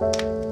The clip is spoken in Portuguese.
Tchau.